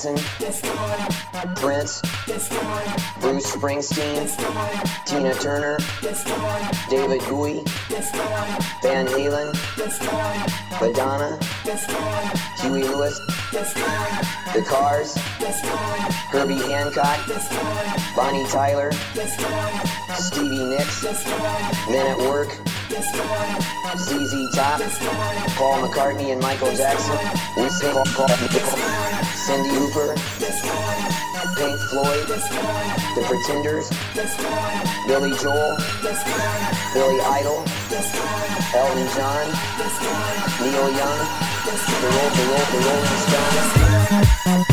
Jackson, Prince, Bruce Springsteen, Tina Turner, David Bowie, Van Halen, Madonna, Huey Lewis, The Cars, Herbie Hancock, Bonnie Tyler, Stevie Nicks, Men at Work, ZZ Top, Paul McCartney and Michael Jackson, we sing Cyndi Lauper, Pink Floyd, The Pretenders, Billy Joel, Billy Idol, Elton John, Neil Young, the Rolling Stones.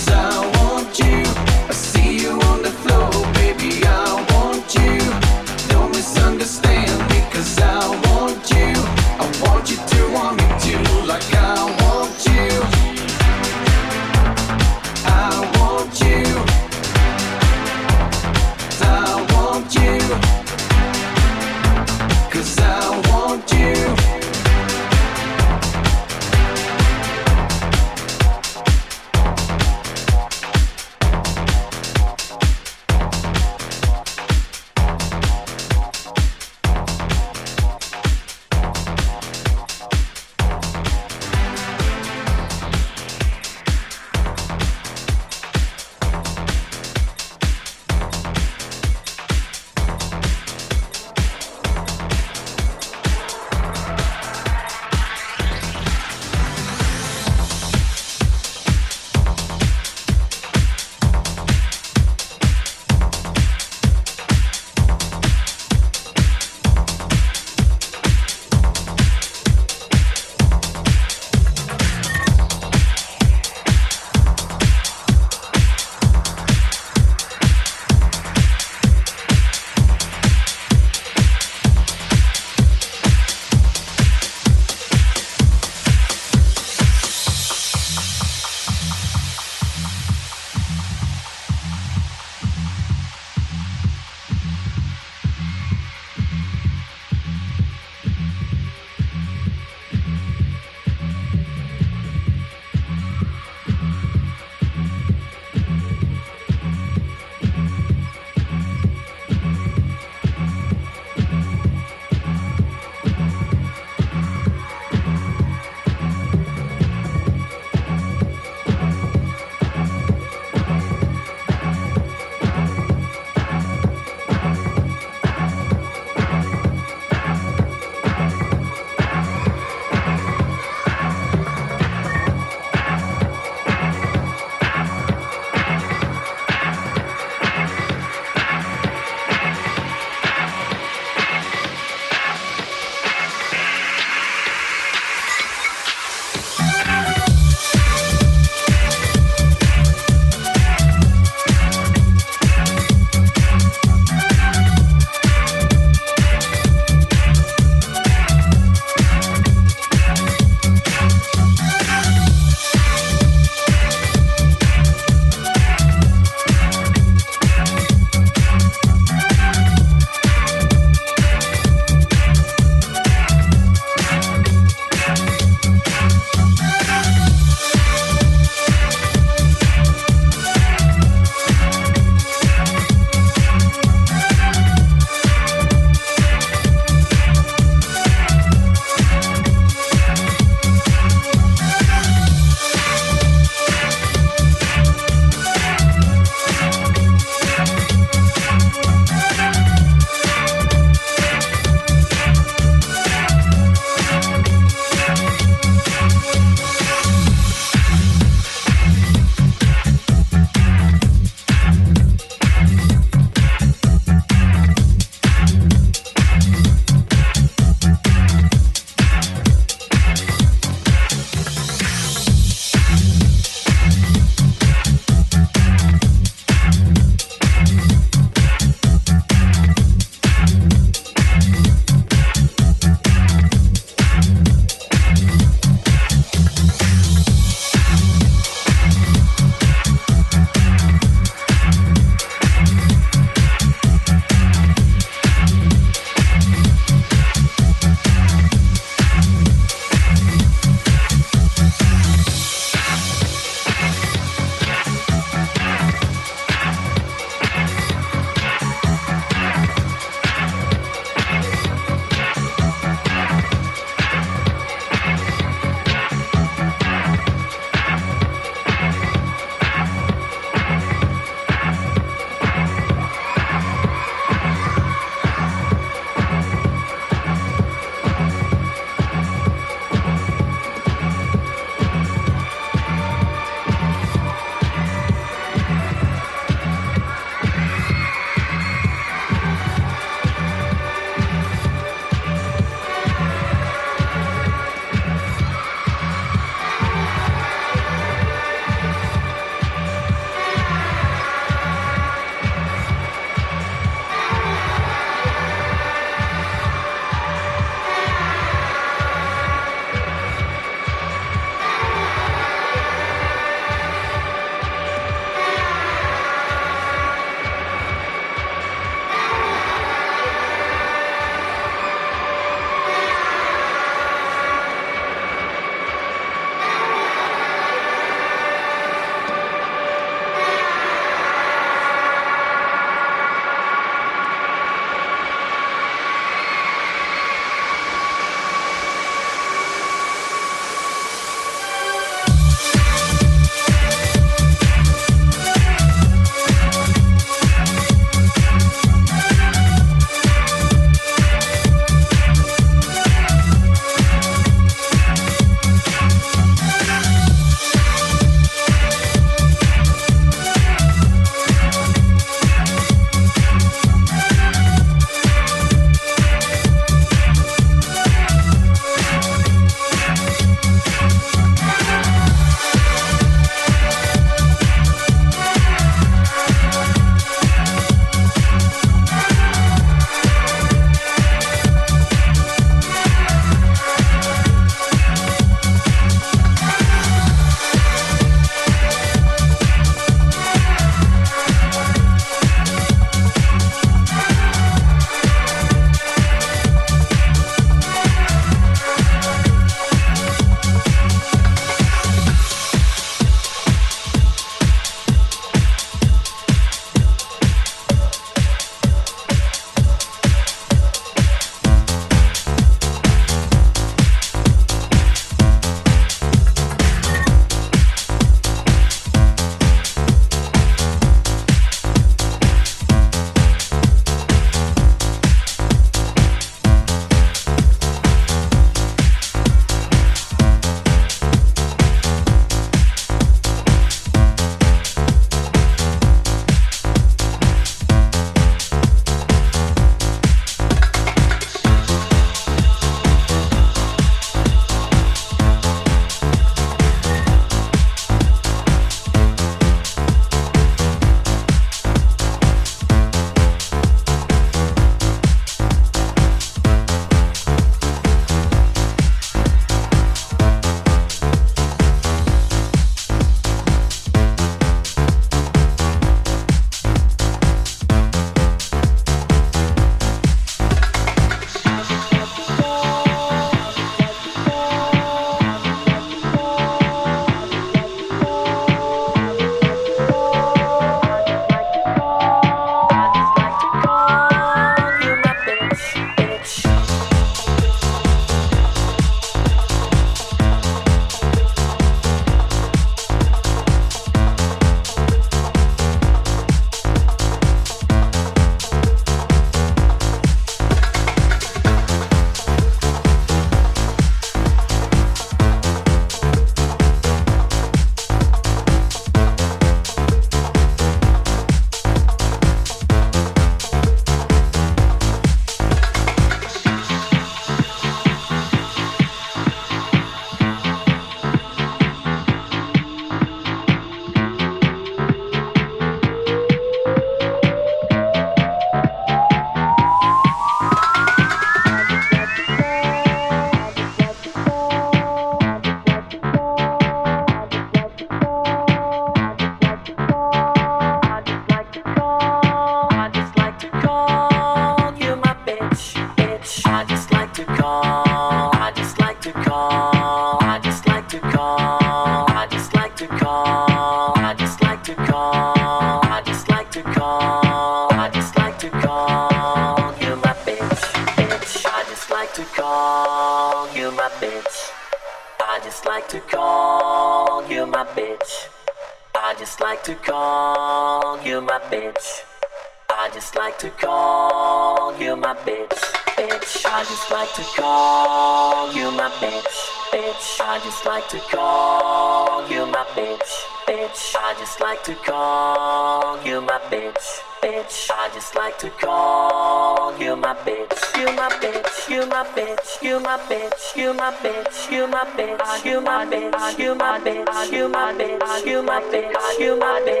My bitch. You my bitch.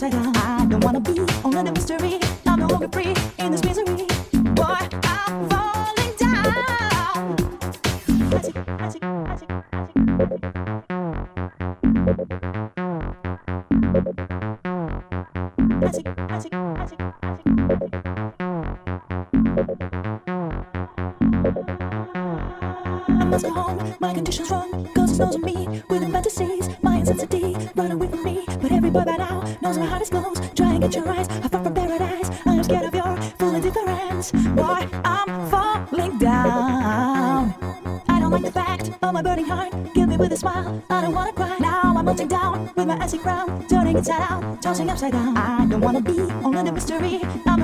tiger. I don't wanna be only the mystery. upside down. I don't wanna be only the mystery. I'm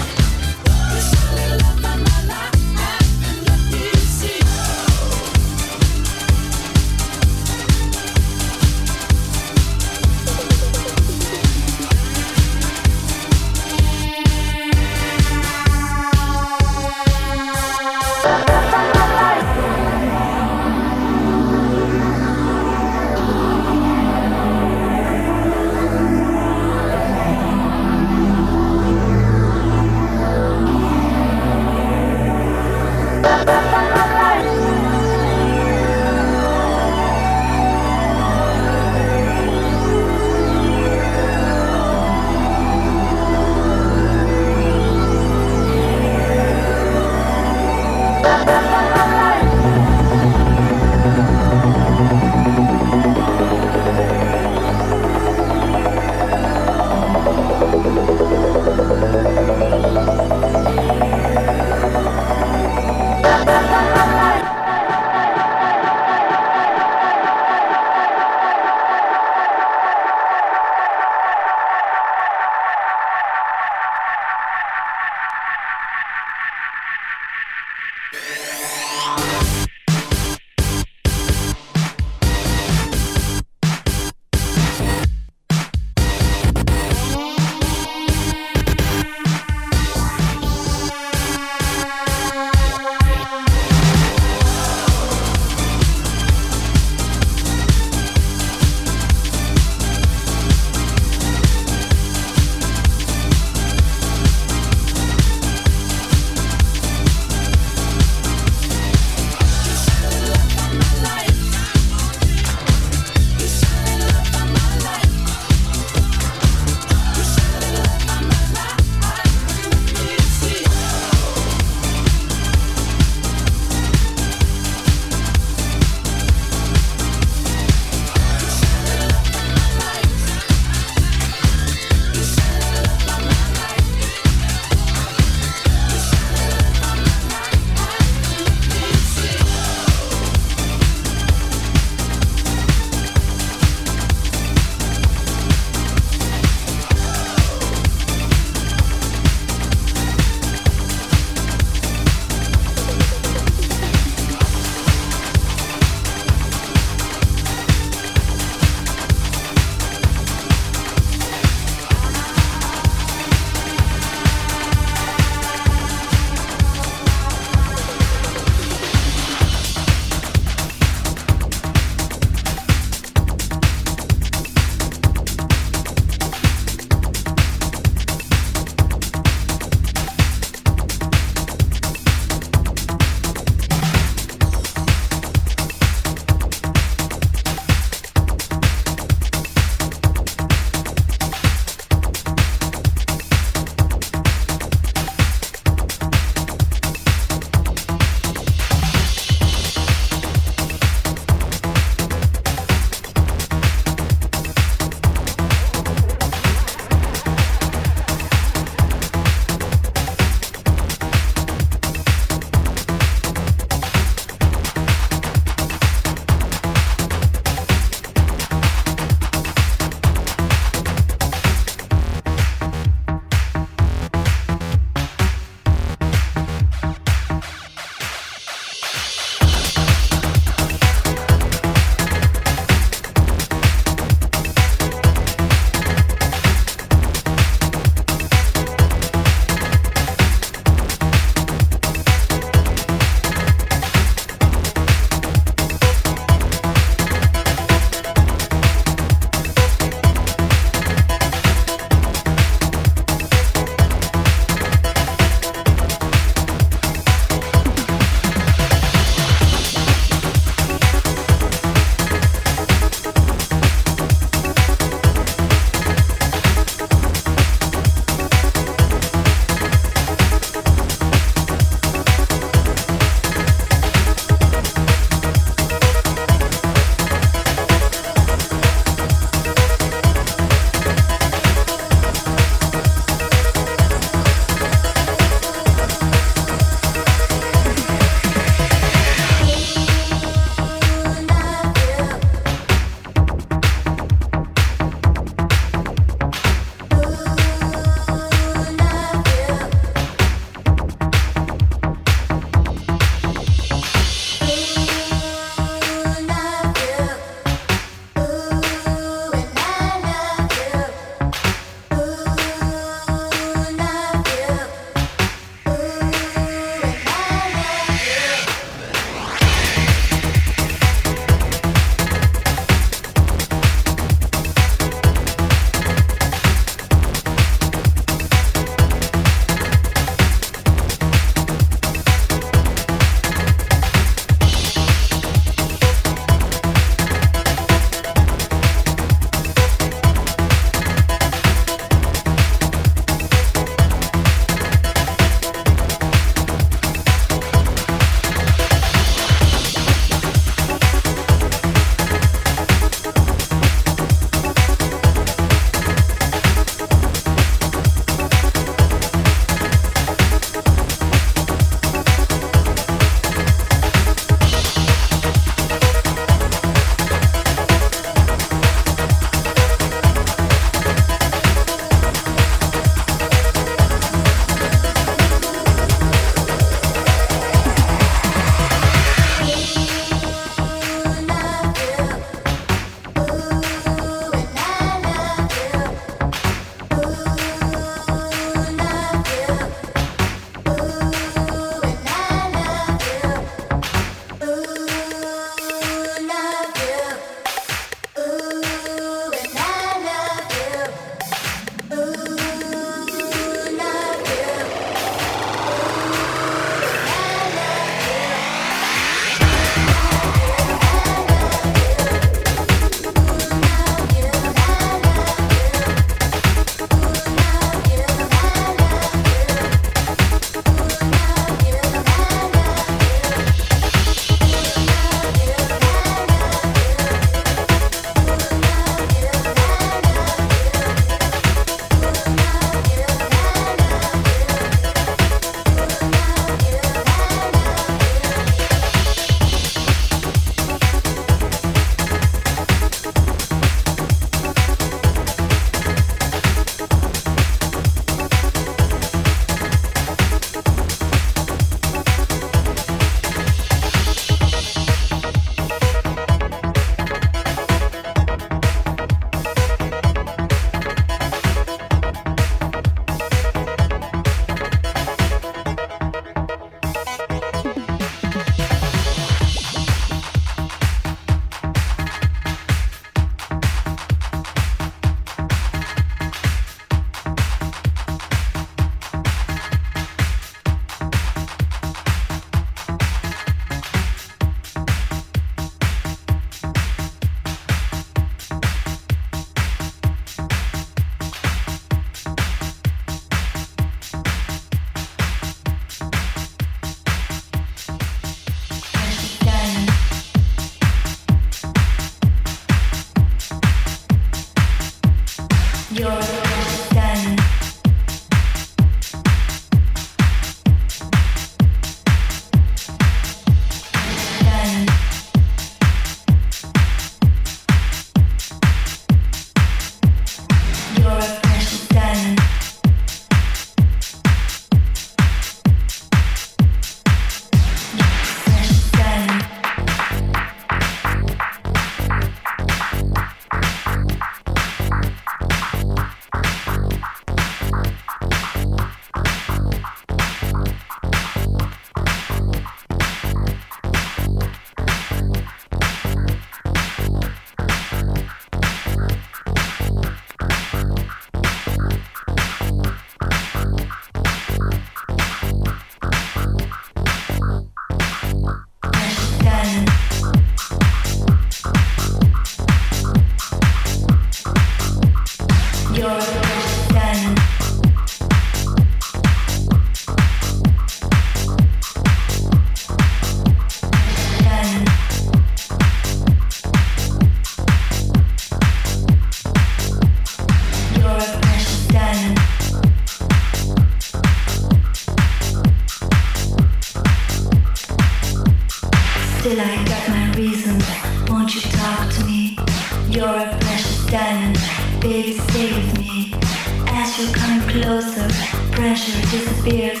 disappears.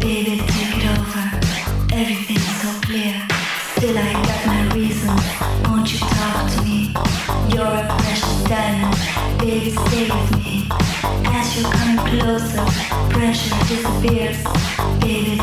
Baby, take it over. Everything's so clear. Still, I got my reasons. Won't you talk to me? You're a precious diamond. Baby, stay with me. As you're coming closer, pressure disappears. Baby,